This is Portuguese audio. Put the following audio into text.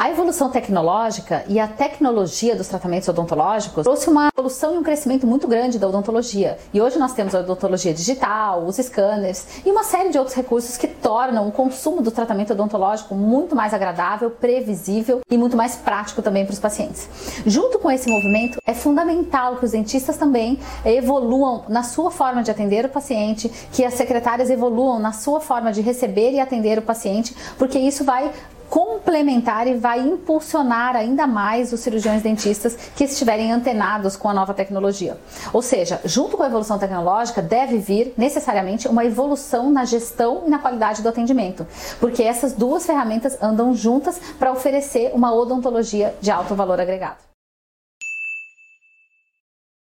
A evolução tecnológica e a tecnologia dos tratamentos odontológicos trouxe uma evolução e um crescimento muito grande da odontologia. E hoje nós temos a odontologia digital, os scanners e uma série de outros recursos que tornam o consumo do tratamento odontológico muito mais agradável, previsível e muito mais prático também para os pacientes. Junto com esse movimento, é fundamental que os dentistas também evoluam na sua forma de atender o paciente, que as secretárias evoluam na sua forma de receber e atender o paciente, porque isso vai complementar e vai impulsionar ainda mais os cirurgiões dentistas que estiverem antenados com a nova tecnologia. Ou seja, junto com a evolução tecnológica, deve vir necessariamente uma evolução na gestão e na qualidade do atendimento, porque essas duas ferramentas andam juntas para oferecer uma odontologia de alto valor agregado.